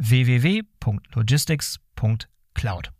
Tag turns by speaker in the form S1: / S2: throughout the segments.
S1: www.logistics.cloud.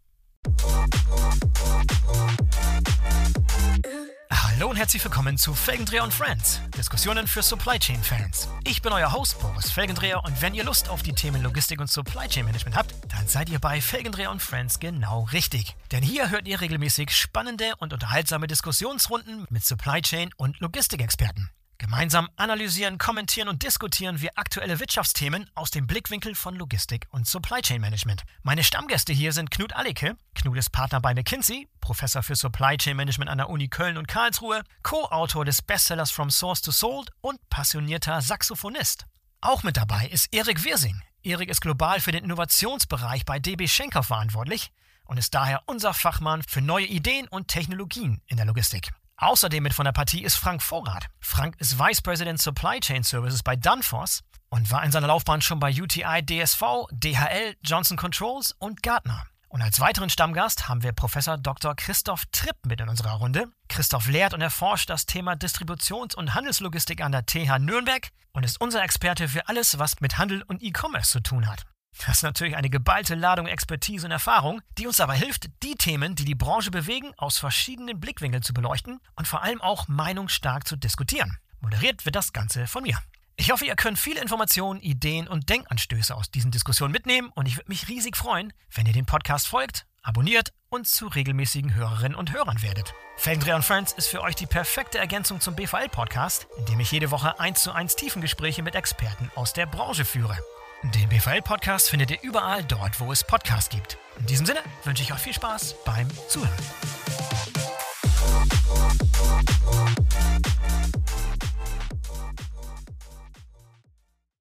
S1: Hallo und herzlich willkommen zu Felgendreher und Friends, Diskussionen für Supply Chain Fans. Ich bin euer Host Boris Felgendreher und wenn ihr Lust auf die Themen Logistik und Supply Chain Management habt, dann seid ihr bei Felgendreher und Friends genau richtig. Denn hier hört ihr regelmäßig spannende und unterhaltsame Diskussionsrunden mit Supply Chain und Logistikexperten. Gemeinsam analysieren, kommentieren und diskutieren wir aktuelle Wirtschaftsthemen aus dem Blickwinkel von Logistik und Supply Chain Management. Meine Stammgäste hier sind Knut Allicke. Knut ist Partner bei McKinsey, Professor für Supply Chain Management an der Uni Köln und Karlsruhe, Co-Autor des Bestsellers From Source to Sold und passionierter Saxophonist. Auch mit dabei ist Erik Wirsing. Erik ist global für den Innovationsbereich bei DB Schenker verantwortlich und ist daher unser Fachmann für neue Ideen und Technologien in der Logistik. Außerdem mit von der Partie ist Frank Vorrat. Frank ist Vice President Supply Chain Services bei Danfoss und war in seiner Laufbahn schon bei UTI, DSV, DHL, Johnson Controls und Gartner. Und als weiteren Stammgast haben wir Professor Dr. Christoph Tripp mit in unserer Runde. Christoph lehrt und erforscht das Thema Distributions- und Handelslogistik an der TH Nürnberg und ist unser Experte für alles, was mit Handel und E-Commerce zu tun hat. Das ist natürlich eine geballte Ladung Expertise und Erfahrung, die uns dabei hilft, die Themen, die die Branche bewegen, aus verschiedenen Blickwinkeln zu beleuchten und vor allem auch meinungsstark zu diskutieren. Moderiert wird das Ganze von mir. Ich hoffe, ihr könnt viele Informationen, Ideen und Denkanstöße aus diesen Diskussionen mitnehmen und ich würde mich riesig freuen, wenn ihr den Podcast folgt, abonniert und zu regelmäßigen Hörerinnen und Hörern werdet. Felgendreher Friends ist für euch die perfekte Ergänzung zum BVL-Podcast, in dem ich jede Woche 1 zu 1 Tiefengespräche mit Experten aus der Branche führe. Den BVL-Podcast findet ihr überall dort, wo es Podcasts gibt. In diesem Sinne wünsche ich euch viel Spaß beim Zuhören.